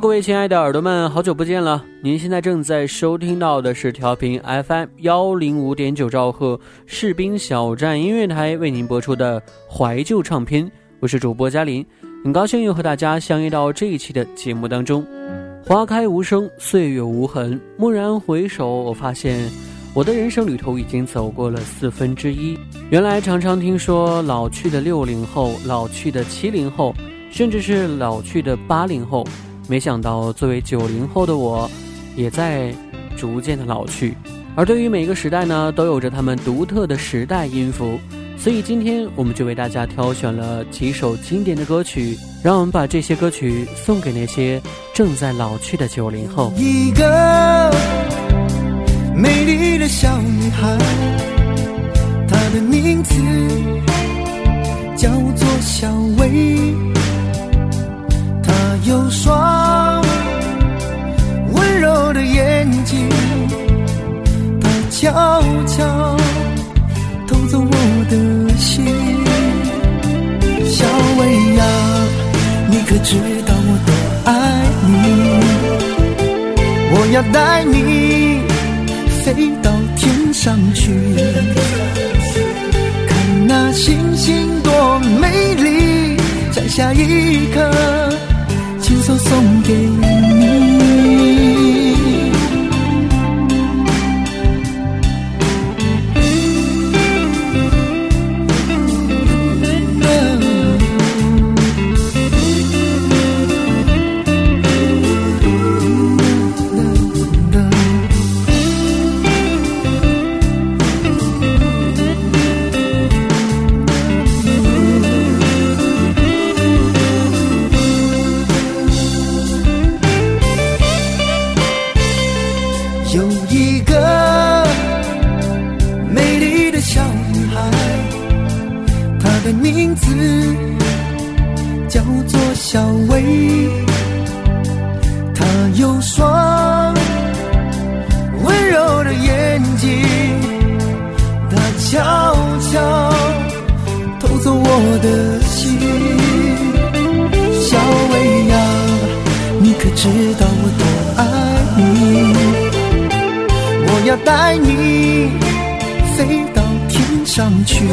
各位亲爱的耳朵们，好久不见了！您现在正在收听到的是调频 FM 幺零五点九兆赫士兵小站音乐台为您播出的怀旧唱片，我是主播嘉林，很高兴又和大家相约到这一期的节目当中。花开无声，岁月无痕，蓦然回首，我发现我的人生旅途已经走过了四分之一。原来常常听说老去的六零后、老去的七零后，甚至是老去的八零后。没想到，作为九零后的我，也在逐渐的老去。而对于每个时代呢，都有着他们独特的时代音符。所以今天我们就为大家挑选了几首经典的歌曲，让我们把这些歌曲送给那些正在老去的九零后。一个美丽的小女孩，她的名字叫做小薇。有双温柔的眼睛，它悄悄偷走我的心。小薇呀，你可知道我多爱你？我要带你飞到天上去，看那星星多美丽，摘下一颗。都送给你。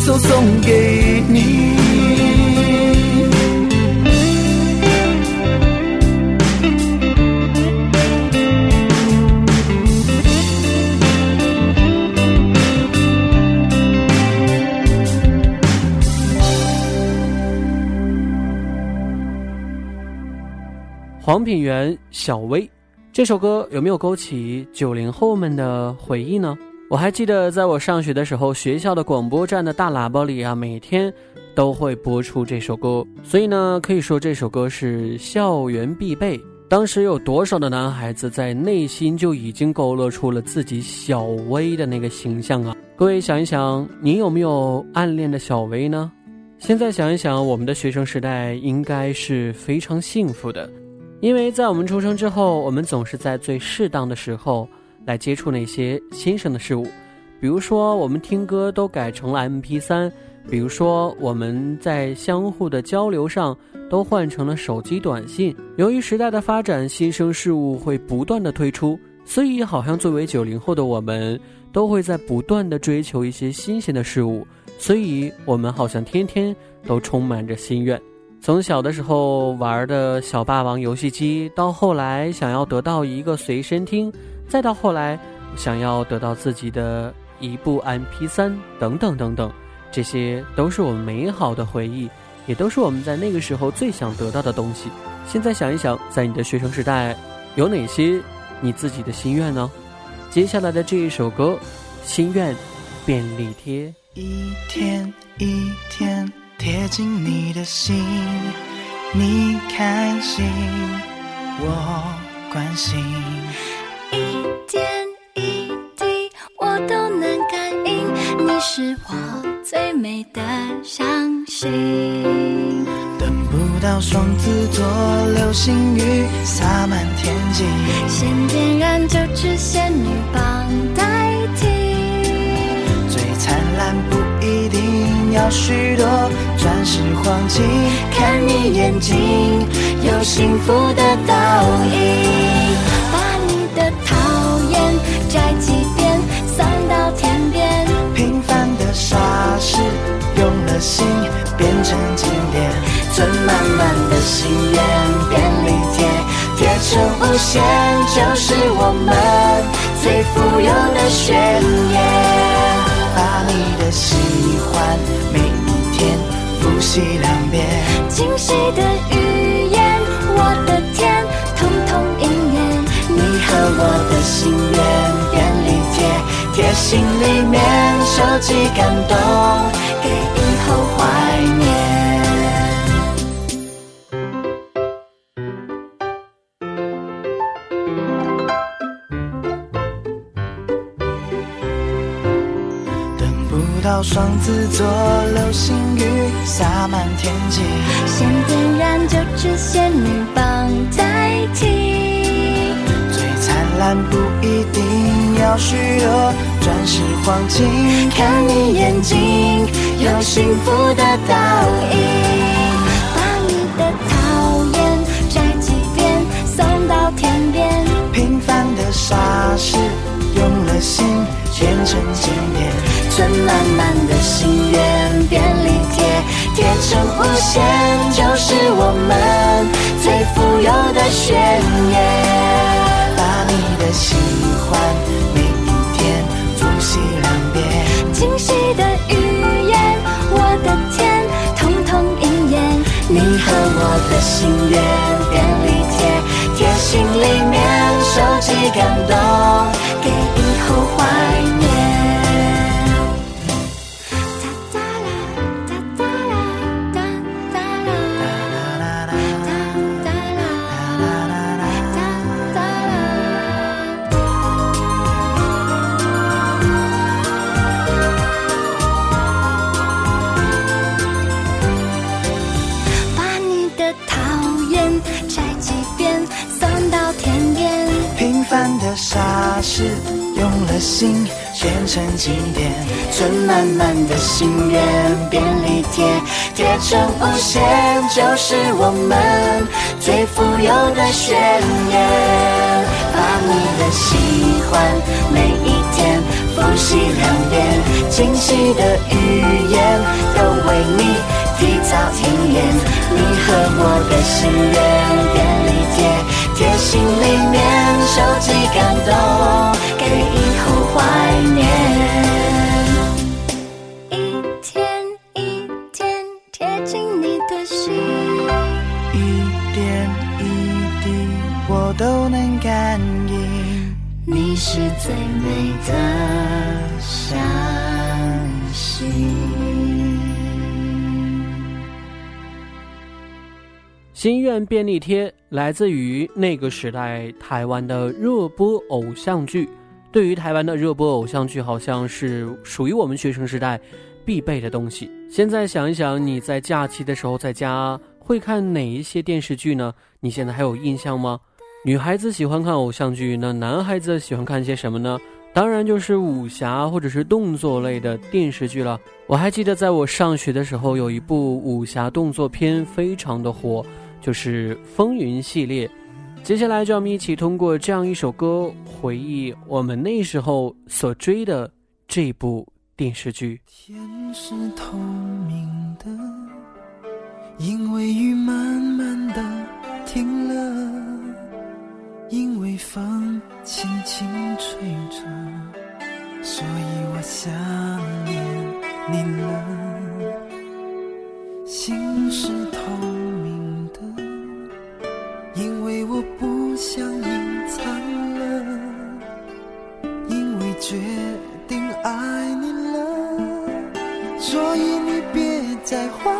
送送给你黄品源《小薇》这首歌有没有勾起九零后们的回忆呢？我还记得，在我上学的时候，学校的广播站的大喇叭里啊，每天都会播出这首歌。所以呢，可以说这首歌是校园必备。当时有多少的男孩子在内心就已经勾勒出了自己小薇的那个形象啊？各位想一想，你有没有暗恋的小薇呢？现在想一想，我们的学生时代应该是非常幸福的，因为在我们出生之后，我们总是在最适当的时候。来接触那些新生的事物，比如说我们听歌都改成了 MP3，比如说我们在相互的交流上都换成了手机短信。由于时代的发展，新生事物会不断的推出，所以好像作为九零后的我们，都会在不断的追求一些新鲜的事物，所以我们好像天天都充满着心愿。从小的时候玩的小霸王游戏机，到后来想要得到一个随身听。再到后来，想要得到自己的一部 M P 三等等等等，这些都是我们美好的回忆，也都是我们在那个时候最想得到的东西。现在想一想，在你的学生时代，有哪些你自己的心愿呢？接下来的这一首歌《心愿便利贴》，一天一天贴近你的心，你开心，我关心。是我最美的相信。等不到双子座流星雨洒满天际，先点燃九只仙女棒代替。最灿烂不一定要许多钻石黄金，看你眼睛有幸福的倒影。心变成经典。存满满的心愿，便利贴贴成无限，就是我们最富有的宣言。把你的喜欢每一天复习两遍，惊喜的语言，我的天，通通应验。你和我的心愿便利贴。贴心里面收集感动，给以后怀念。等不到双子座流星雨洒满天际，先点燃就只仙女棒代替。最灿烂不一要许多。钻石黄金，看你眼睛有幸福的倒影。把你的讨厌摘几遍，送到天边。平凡的傻事，用了心变成经典。存满满的心愿，便利贴贴成无限，就是我们最富有的宣言。心愿，便利贴贴心里面，收集感动，给以后怀的傻事用了心变成经典，存满满的心愿，便利贴贴成无限，就是我们最富有的宣言。把你的喜欢每一天复习两遍，惊喜的语言都为你提早体验。你和我的心愿，便利贴。贴心里面收集感动，给以后怀念。一天一天贴近你的心，一点一滴我都能感应。你。是最美的消息。心愿便利贴来自于那个时代台湾的热播偶像剧。对于台湾的热播偶像剧，好像是属于我们学生时代必备的东西。现在想一想，你在假期的时候在家会看哪一些电视剧呢？你现在还有印象吗？女孩子喜欢看偶像剧，那男孩子喜欢看些什么呢？当然就是武侠或者是动作类的电视剧了。我还记得在我上学的时候，有一部武侠动作片非常的火。就是风云系列，接下来就让我们一起通过这样一首歌，回忆我们那时候所追的这部电视剧。天是透明的，因为雨慢慢的停了，因为风轻轻吹着，所以我想念你了。心是透。因为我不想隐藏了，因为决定爱你了，所以你别再怀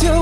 愿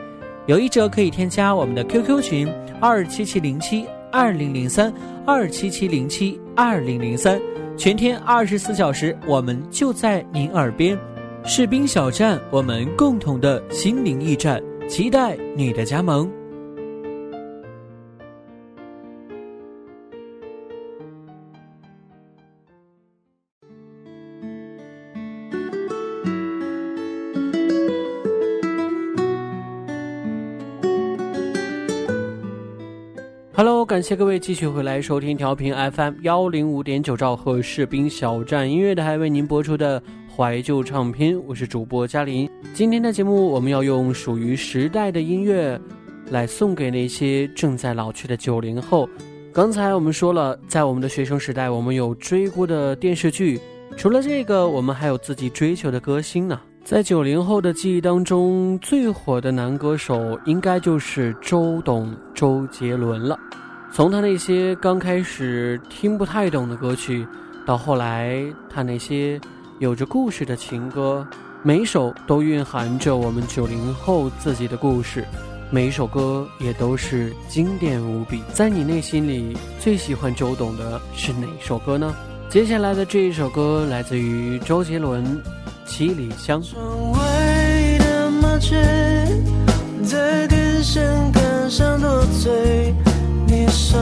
有意者可以添加我们的 QQ 群二七七零七二零零三二七七零七二零零三，全天二十四小时，我们就在您耳边。士兵小站，我们共同的心灵驿站，期待你的加盟。感谢各位继续回来收听调频 FM 幺零五点九兆赫士兵小站音乐台为您播出的怀旧唱片，我是主播嘉林。今天的节目，我们要用属于时代的音乐，来送给那些正在老去的九零后。刚才我们说了，在我们的学生时代，我们有追过的电视剧，除了这个，我们还有自己追求的歌星呢。在九零后的记忆当中，最火的男歌手应该就是周董、周杰伦了。从他那些刚开始听不太懂的歌曲，到后来他那些有着故事的情歌，每首都蕴含着我们九零后自己的故事，每一首歌也都是经典无比。在你内心里最喜欢周董的是哪首歌呢？接下来的这一首歌来自于周杰伦，《七里香》。窗外的麻雀在电线杆上多嘴，说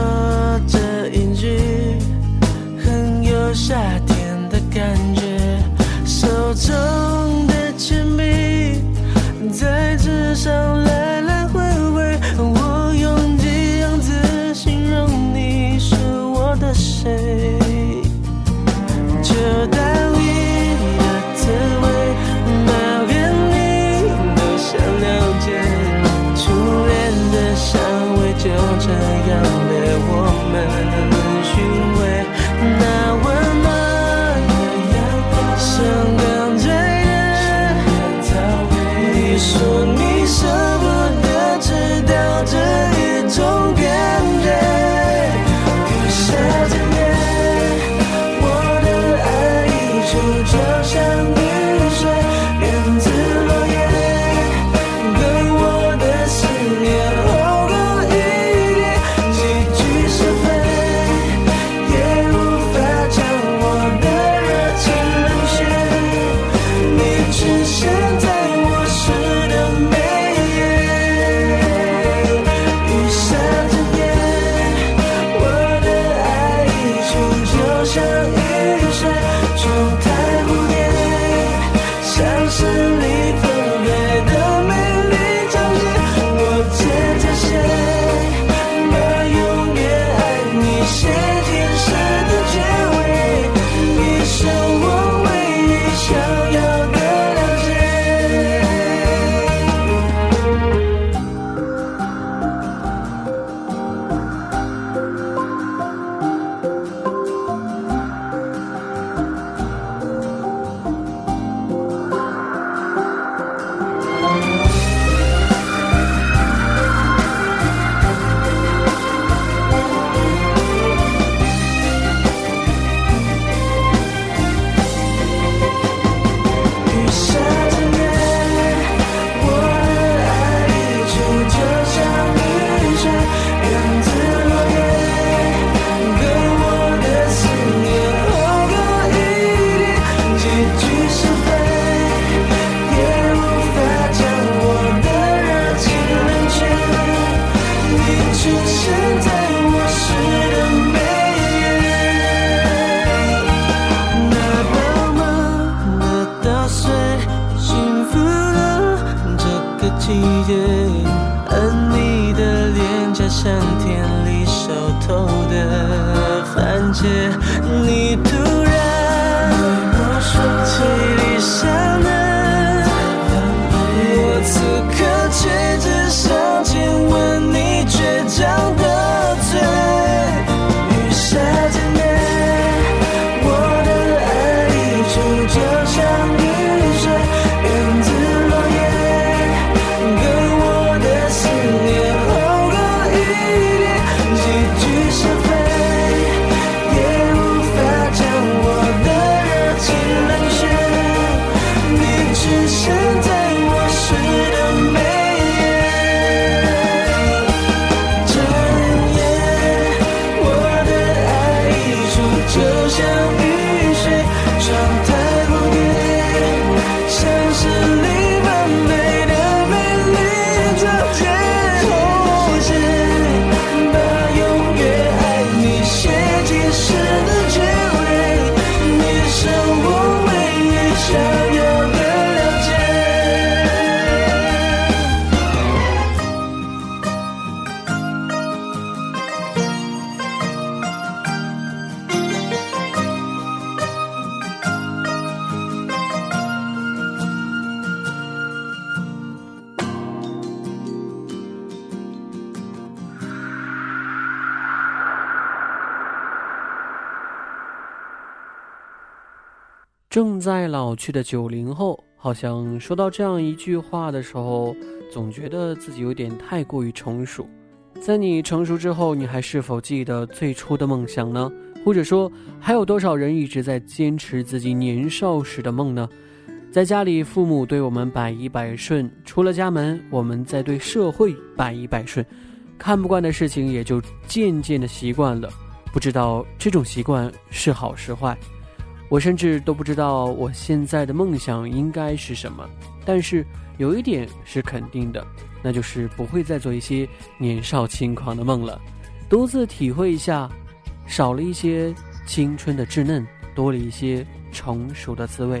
这一句很有夏天的感觉，手中的铅笔在纸上来来回回，我用几样字形容你是我的谁。就いい。正在老去的九零后，好像说到这样一句话的时候，总觉得自己有点太过于成熟。在你成熟之后，你还是否记得最初的梦想呢？或者说，还有多少人一直在坚持自己年少时的梦呢？在家里，父母对我们百依百顺；出了家门，我们在对社会百依百顺。看不惯的事情，也就渐渐的习惯了。不知道这种习惯是好是坏。我甚至都不知道我现在的梦想应该是什么，但是有一点是肯定的，那就是不会再做一些年少轻狂的梦了，独自体会一下，少了一些青春的稚嫩，多了一些成熟的滋味。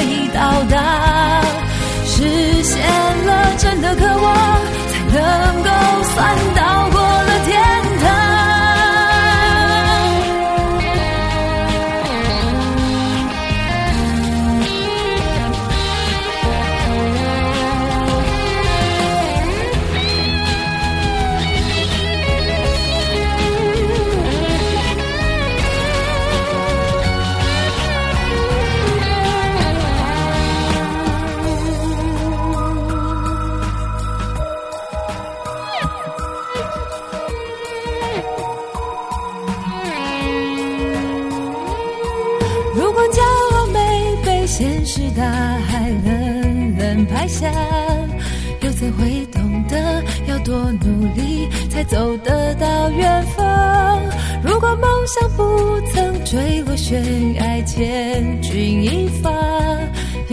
会到达，实现了真的渴望，才能够算到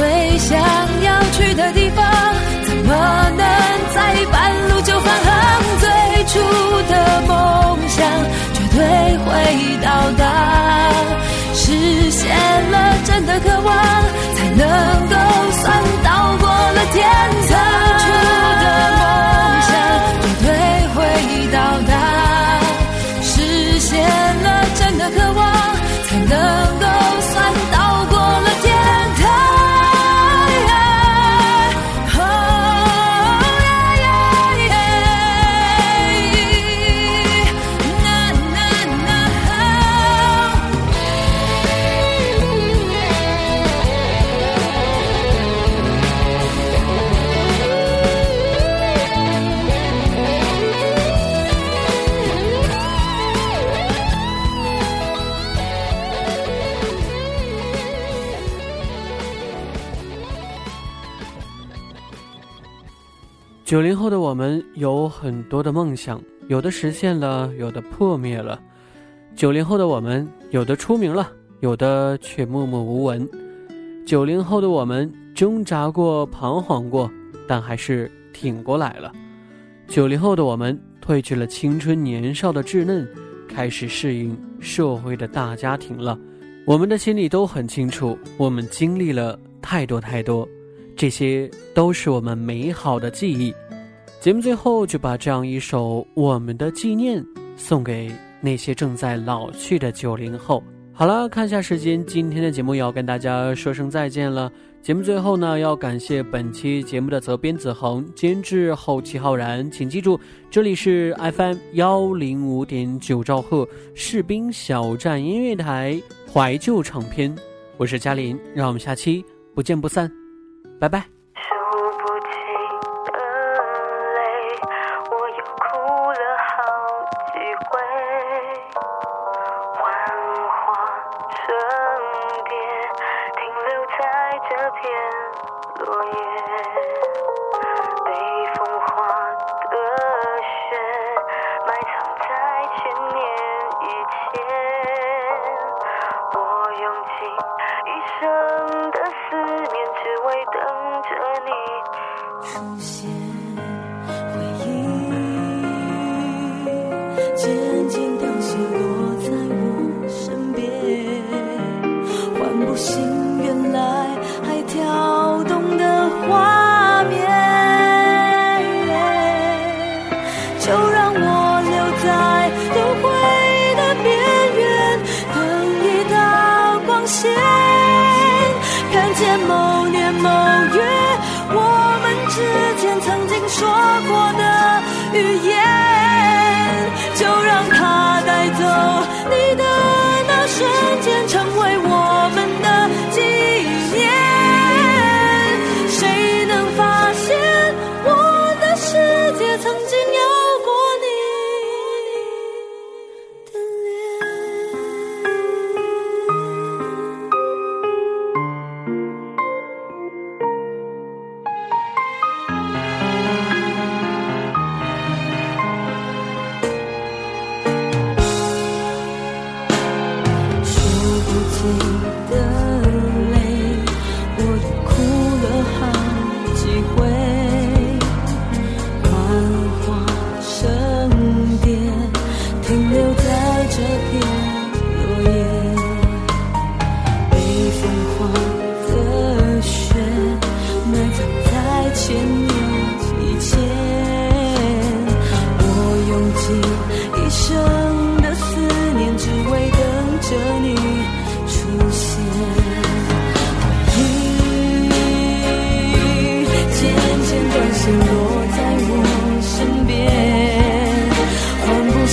最想要去的地方，怎么能在半路就返航？最初的梦想。绝对会到达，实现了真的渴望，才能够算九零后的我们有很多的梦想，有的实现了，有的破灭了。九零后的我们，有的出名了，有的却默默无闻。九零后的我们挣扎过，彷徨过，但还是挺过来了。九零后的我们褪去了青春年少的稚嫩，开始适应社会的大家庭了。我们的心里都很清楚，我们经历了太多太多。这些都是我们美好的记忆。节目最后就把这样一首《我们的纪念》送给那些正在老去的九零后。好了，看下时间，今天的节目要跟大家说声再见了。节目最后呢，要感谢本期节目的责编子恒、监制后期浩然。请记住，这里是 FM 幺零五点九兆赫士兵小站音乐台怀旧唱片，我是嘉林，让我们下期不见不散。拜拜。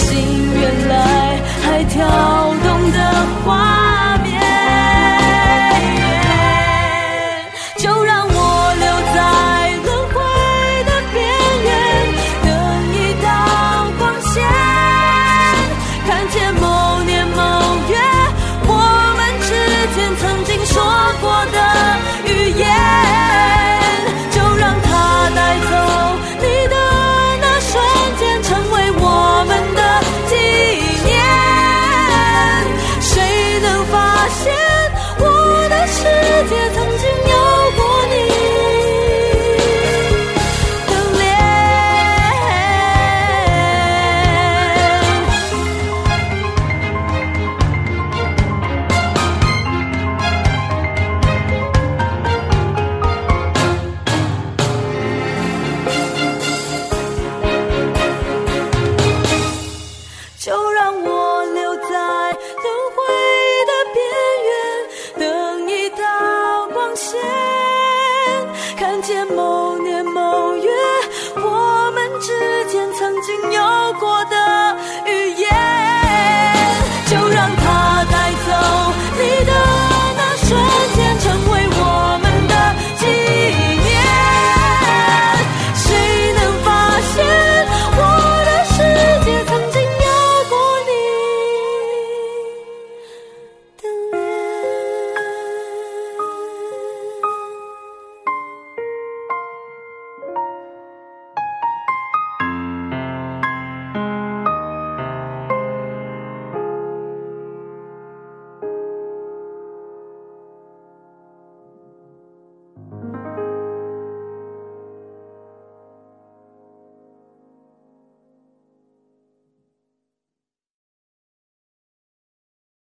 心原来还跳